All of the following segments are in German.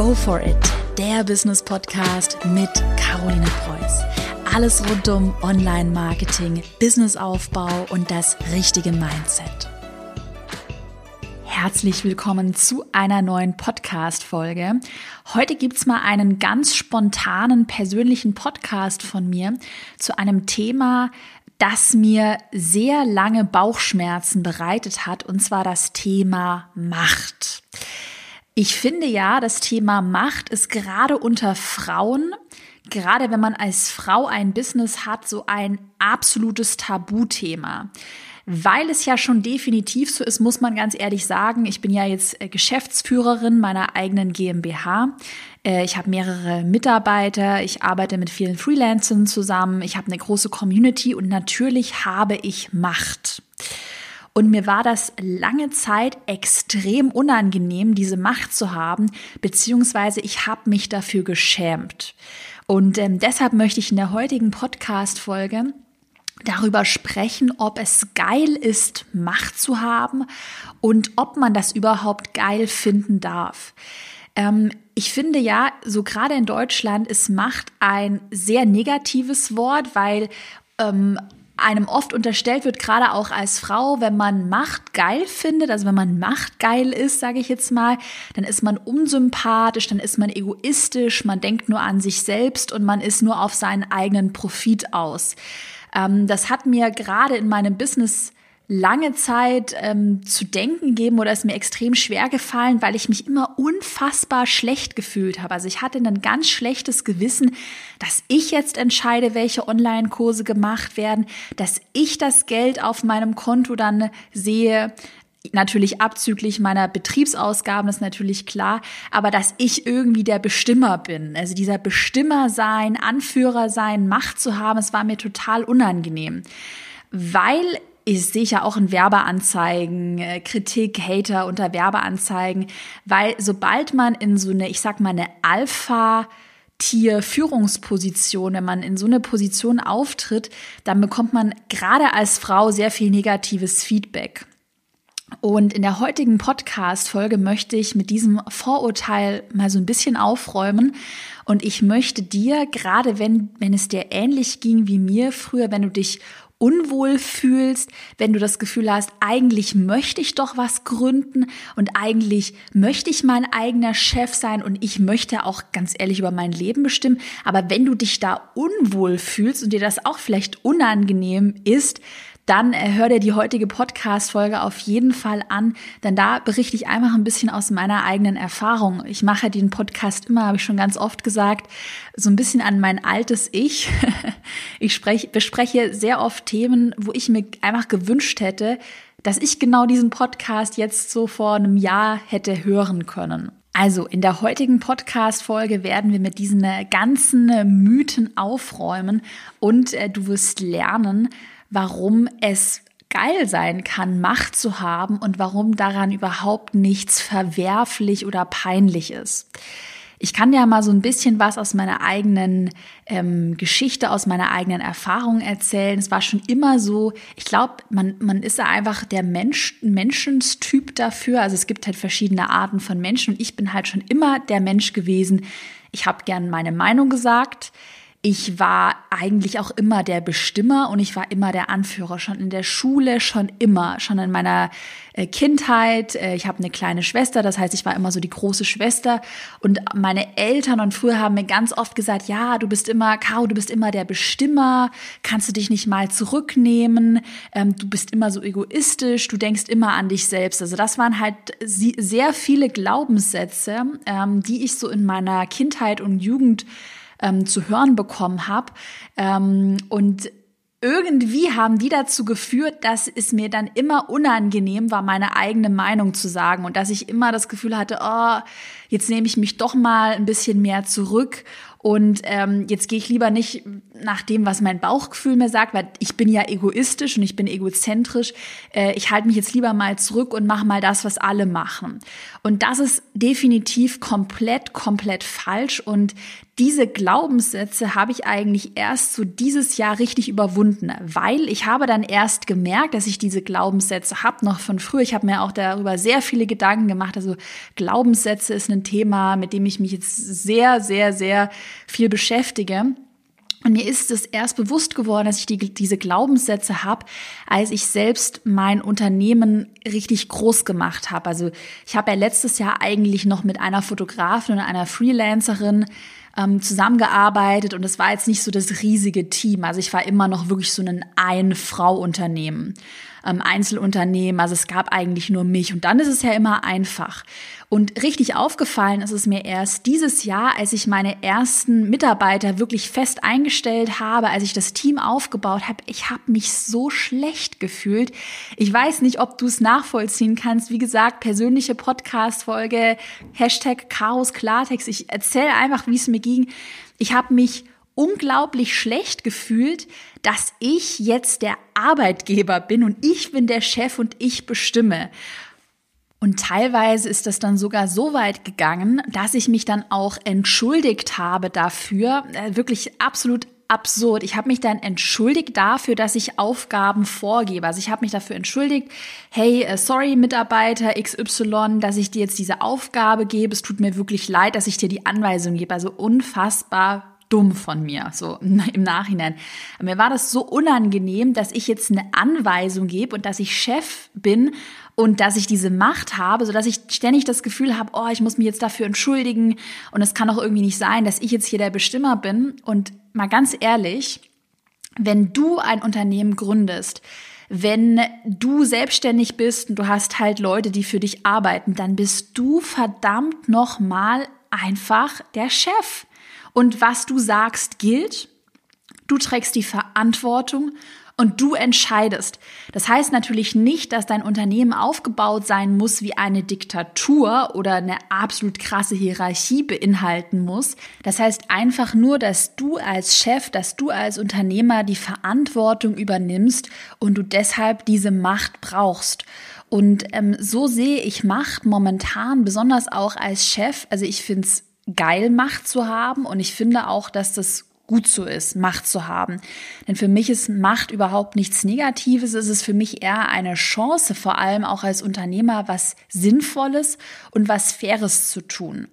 Go for it, der Business Podcast mit Caroline Preuß. Alles rund um Online-Marketing, Businessaufbau und das richtige Mindset. Herzlich willkommen zu einer neuen Podcast-Folge. Heute gibt's mal einen ganz spontanen persönlichen Podcast von mir zu einem Thema, das mir sehr lange Bauchschmerzen bereitet hat, und zwar das Thema Macht. Ich finde ja, das Thema Macht ist gerade unter Frauen, gerade wenn man als Frau ein Business hat, so ein absolutes Tabuthema. Weil es ja schon definitiv so ist, muss man ganz ehrlich sagen, ich bin ja jetzt äh, Geschäftsführerin meiner eigenen GmbH. Äh, ich habe mehrere Mitarbeiter, ich arbeite mit vielen Freelancern zusammen, ich habe eine große Community und natürlich habe ich Macht. Und mir war das lange Zeit extrem unangenehm, diese Macht zu haben, beziehungsweise ich habe mich dafür geschämt. Und ähm, deshalb möchte ich in der heutigen Podcast-Folge darüber sprechen, ob es geil ist, Macht zu haben und ob man das überhaupt geil finden darf. Ähm, ich finde ja, so gerade in Deutschland ist Macht ein sehr negatives Wort, weil ähm, einem oft unterstellt wird, gerade auch als Frau, wenn man Macht geil findet, also wenn man Macht geil ist, sage ich jetzt mal, dann ist man unsympathisch, dann ist man egoistisch, man denkt nur an sich selbst und man ist nur auf seinen eigenen Profit aus. Ähm, das hat mir gerade in meinem Business lange Zeit ähm, zu denken geben oder ist mir extrem schwer gefallen, weil ich mich immer unfassbar schlecht gefühlt habe. Also ich hatte ein ganz schlechtes Gewissen, dass ich jetzt entscheide, welche Online-Kurse gemacht werden, dass ich das Geld auf meinem Konto dann sehe, natürlich abzüglich meiner Betriebsausgaben, ist natürlich klar, aber dass ich irgendwie der Bestimmer bin. Also dieser Bestimmer sein, Anführer sein, Macht zu haben, es war mir total unangenehm. Weil ich sehe ja auch in Werbeanzeigen, äh, Kritik, Hater unter Werbeanzeigen, weil sobald man in so eine, ich sag mal, eine Alpha Tier-Führungsposition, wenn man in so eine Position auftritt, dann bekommt man gerade als Frau sehr viel negatives Feedback. Und in der heutigen Podcast-Folge möchte ich mit diesem Vorurteil mal so ein bisschen aufräumen. Und ich möchte dir, gerade wenn, wenn es dir ähnlich ging wie mir früher, wenn du dich unwohl fühlst, wenn du das Gefühl hast, eigentlich möchte ich doch was gründen und eigentlich möchte ich mein eigener Chef sein und ich möchte auch ganz ehrlich über mein Leben bestimmen. Aber wenn du dich da unwohl fühlst und dir das auch vielleicht unangenehm ist, dann äh, hör dir die heutige Podcast-Folge auf jeden Fall an, denn da berichte ich einfach ein bisschen aus meiner eigenen Erfahrung. Ich mache den Podcast immer, habe ich schon ganz oft gesagt, so ein bisschen an mein altes Ich. Ich spreche, bespreche sehr oft Themen, wo ich mir einfach gewünscht hätte, dass ich genau diesen Podcast jetzt so vor einem Jahr hätte hören können. Also in der heutigen Podcast-Folge werden wir mit diesen ganzen Mythen aufräumen und äh, du wirst lernen, warum es geil sein kann, Macht zu haben und warum daran überhaupt nichts verwerflich oder peinlich ist. Ich kann ja mal so ein bisschen was aus meiner eigenen ähm, Geschichte, aus meiner eigenen Erfahrung erzählen. Es war schon immer so, ich glaube, man, man ist ja einfach der Mensch, Menschenstyp dafür. Also es gibt halt verschiedene Arten von Menschen und ich bin halt schon immer der Mensch gewesen. Ich habe gern meine Meinung gesagt ich war eigentlich auch immer der Bestimmer und ich war immer der Anführer, schon in der Schule, schon immer, schon in meiner äh, Kindheit. Äh, ich habe eine kleine Schwester, das heißt, ich war immer so die große Schwester und meine Eltern und früher haben mir ganz oft gesagt, ja, du bist immer, Caro, du bist immer der Bestimmer, kannst du dich nicht mal zurücknehmen, ähm, du bist immer so egoistisch, du denkst immer an dich selbst. Also das waren halt sehr viele Glaubenssätze, ähm, die ich so in meiner Kindheit und Jugend ähm, zu hören bekommen habe. Ähm, und irgendwie haben die dazu geführt, dass es mir dann immer unangenehm war, meine eigene Meinung zu sagen und dass ich immer das Gefühl hatte, oh, jetzt nehme ich mich doch mal ein bisschen mehr zurück und ähm, jetzt gehe ich lieber nicht nach dem, was mein Bauchgefühl mir sagt, weil ich bin ja egoistisch und ich bin egozentrisch. Äh, ich halte mich jetzt lieber mal zurück und mache mal das, was alle machen. Und das ist definitiv komplett, komplett falsch. Und diese Glaubenssätze habe ich eigentlich erst so dieses Jahr richtig überwunden, weil ich habe dann erst gemerkt, dass ich diese Glaubenssätze habe, noch von früher. Ich habe mir auch darüber sehr viele Gedanken gemacht. Also Glaubenssätze ist ein Thema, mit dem ich mich jetzt sehr, sehr, sehr viel beschäftige. Und mir ist es erst bewusst geworden, dass ich die, diese Glaubenssätze habe, als ich selbst mein Unternehmen richtig groß gemacht habe. Also ich habe ja letztes Jahr eigentlich noch mit einer Fotografin und einer Freelancerin ähm, zusammengearbeitet und es war jetzt nicht so das riesige Team. Also ich war immer noch wirklich so ein Ein-Frau-Unternehmen ähm, Einzelunternehmen. Also es gab eigentlich nur mich. Und dann ist es ja immer einfach. Und richtig aufgefallen ist es mir erst dieses Jahr, als ich meine ersten Mitarbeiter wirklich fest eingestellt habe, als ich das Team aufgebaut habe. Ich habe mich so schlecht gefühlt. Ich weiß nicht, ob du es nachvollziehen kannst. Wie gesagt, persönliche Podcast-Folge, Hashtag Chaos Klartext. Ich erzähle einfach, wie es mir ging. Ich habe mich unglaublich schlecht gefühlt, dass ich jetzt der Arbeitgeber bin und ich bin der Chef und ich bestimme. Und teilweise ist das dann sogar so weit gegangen, dass ich mich dann auch entschuldigt habe dafür. Äh, wirklich absolut absurd. Ich habe mich dann entschuldigt dafür, dass ich Aufgaben vorgebe. Also ich habe mich dafür entschuldigt, hey, äh, sorry Mitarbeiter XY, dass ich dir jetzt diese Aufgabe gebe. Es tut mir wirklich leid, dass ich dir die Anweisung gebe. Also unfassbar dumm von mir, so im Nachhinein. Mir war das so unangenehm, dass ich jetzt eine Anweisung gebe und dass ich Chef bin und dass ich diese Macht habe, so dass ich ständig das Gefühl habe, oh, ich muss mich jetzt dafür entschuldigen und es kann doch irgendwie nicht sein, dass ich jetzt hier der Bestimmer bin. Und mal ganz ehrlich, wenn du ein Unternehmen gründest, wenn du selbstständig bist und du hast halt Leute, die für dich arbeiten, dann bist du verdammt nochmal einfach der Chef. Und was du sagst, gilt. Du trägst die Verantwortung und du entscheidest. Das heißt natürlich nicht, dass dein Unternehmen aufgebaut sein muss wie eine Diktatur oder eine absolut krasse Hierarchie beinhalten muss. Das heißt einfach nur, dass du als Chef, dass du als Unternehmer die Verantwortung übernimmst und du deshalb diese Macht brauchst. Und ähm, so sehe ich Macht momentan, besonders auch als Chef. Also ich finde es geil, Macht zu haben. Und ich finde auch, dass das gut so ist, Macht zu haben. Denn für mich ist Macht überhaupt nichts Negatives. Es ist für mich eher eine Chance, vor allem auch als Unternehmer, was Sinnvolles und was Faires zu tun.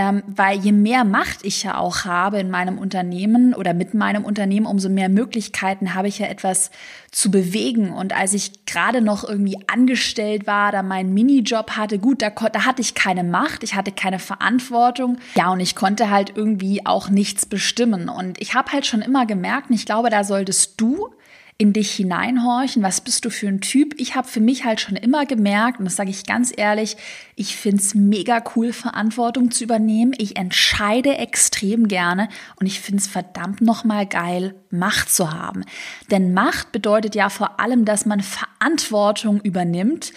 Ähm, weil je mehr Macht ich ja auch habe in meinem Unternehmen oder mit meinem Unternehmen, umso mehr Möglichkeiten habe ich ja etwas zu bewegen. Und als ich gerade noch irgendwie angestellt war, da meinen Minijob hatte, gut, da, da hatte ich keine Macht, ich hatte keine Verantwortung. Ja, und ich konnte halt irgendwie auch nichts bestimmen. Und ich habe halt schon immer gemerkt, und ich glaube, da solltest du in dich hineinhorchen, was bist du für ein Typ? Ich habe für mich halt schon immer gemerkt, und das sage ich ganz ehrlich, ich finde es mega cool, Verantwortung zu übernehmen. Ich entscheide extrem gerne und ich finde es verdammt nochmal geil, Macht zu haben. Denn Macht bedeutet ja vor allem, dass man Verantwortung übernimmt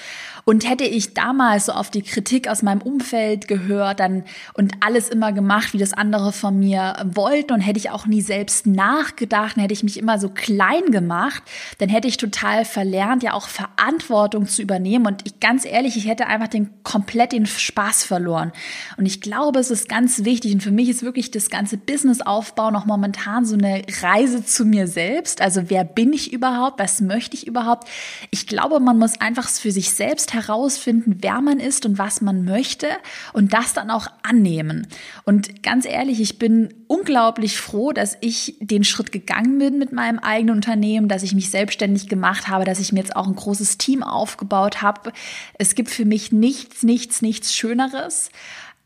und hätte ich damals so auf die Kritik aus meinem Umfeld gehört dann und alles immer gemacht, wie das andere von mir wollten und hätte ich auch nie selbst nachgedacht, dann hätte ich mich immer so klein gemacht, dann hätte ich total verlernt, ja auch Verantwortung zu übernehmen und ich ganz ehrlich, ich hätte einfach den komplett den Spaß verloren. Und ich glaube, es ist ganz wichtig und für mich ist wirklich das ganze Businessaufbau noch momentan so eine Reise zu mir selbst. Also wer bin ich überhaupt? Was möchte ich überhaupt? Ich glaube, man muss einfach für sich selbst herausfinden, wer man ist und was man möchte und das dann auch annehmen. Und ganz ehrlich, ich bin unglaublich froh, dass ich den Schritt gegangen bin mit meinem eigenen Unternehmen, dass ich mich selbstständig gemacht habe, dass ich mir jetzt auch ein großes Team aufgebaut habe. Es gibt für mich nichts, nichts, nichts Schöneres.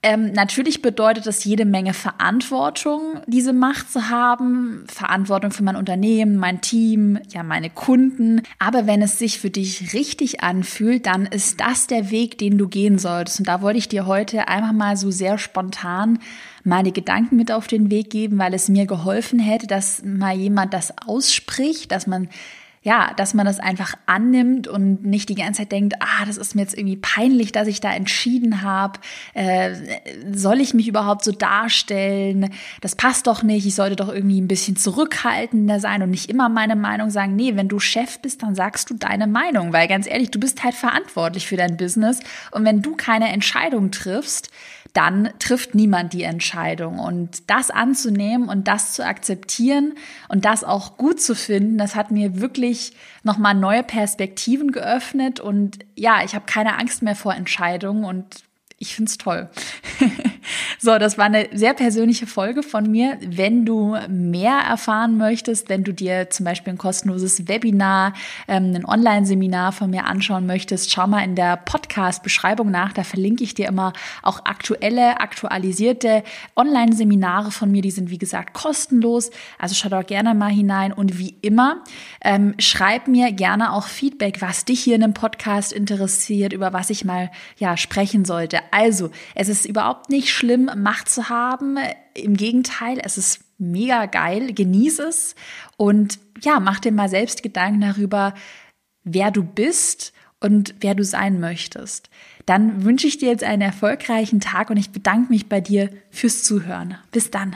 Ähm, natürlich bedeutet das jede Menge Verantwortung, diese Macht zu haben. Verantwortung für mein Unternehmen, mein Team, ja, meine Kunden. Aber wenn es sich für dich richtig anfühlt, dann ist das der Weg, den du gehen solltest. Und da wollte ich dir heute einfach mal so sehr spontan meine Gedanken mit auf den Weg geben, weil es mir geholfen hätte, dass mal jemand das ausspricht, dass man ja, dass man das einfach annimmt und nicht die ganze Zeit denkt, ah, das ist mir jetzt irgendwie peinlich, dass ich da entschieden habe. Äh, soll ich mich überhaupt so darstellen? Das passt doch nicht. Ich sollte doch irgendwie ein bisschen zurückhaltender sein und nicht immer meine Meinung sagen. Nee, wenn du Chef bist, dann sagst du deine Meinung, weil ganz ehrlich, du bist halt verantwortlich für dein Business und wenn du keine Entscheidung triffst, dann trifft niemand die Entscheidung. Und das anzunehmen und das zu akzeptieren und das auch gut zu finden, das hat mir wirklich nochmal neue Perspektiven geöffnet. Und ja, ich habe keine Angst mehr vor Entscheidungen und ich find's toll. so, das war eine sehr persönliche Folge von mir. Wenn du mehr erfahren möchtest, wenn du dir zum Beispiel ein kostenloses Webinar, ähm, ein Online-Seminar von mir anschauen möchtest, schau mal in der Podcast-Beschreibung nach. Da verlinke ich dir immer auch aktuelle, aktualisierte Online-Seminare von mir. Die sind, wie gesagt, kostenlos. Also schau da gerne mal hinein. Und wie immer, ähm, schreib mir gerne auch Feedback, was dich hier in einem Podcast interessiert, über was ich mal ja sprechen sollte. Also, es ist überhaupt nicht schlimm, Macht zu haben. Im Gegenteil, es ist mega geil. Genieß es und ja, mach dir mal selbst Gedanken darüber, wer du bist und wer du sein möchtest. Dann wünsche ich dir jetzt einen erfolgreichen Tag und ich bedanke mich bei dir fürs Zuhören. Bis dann.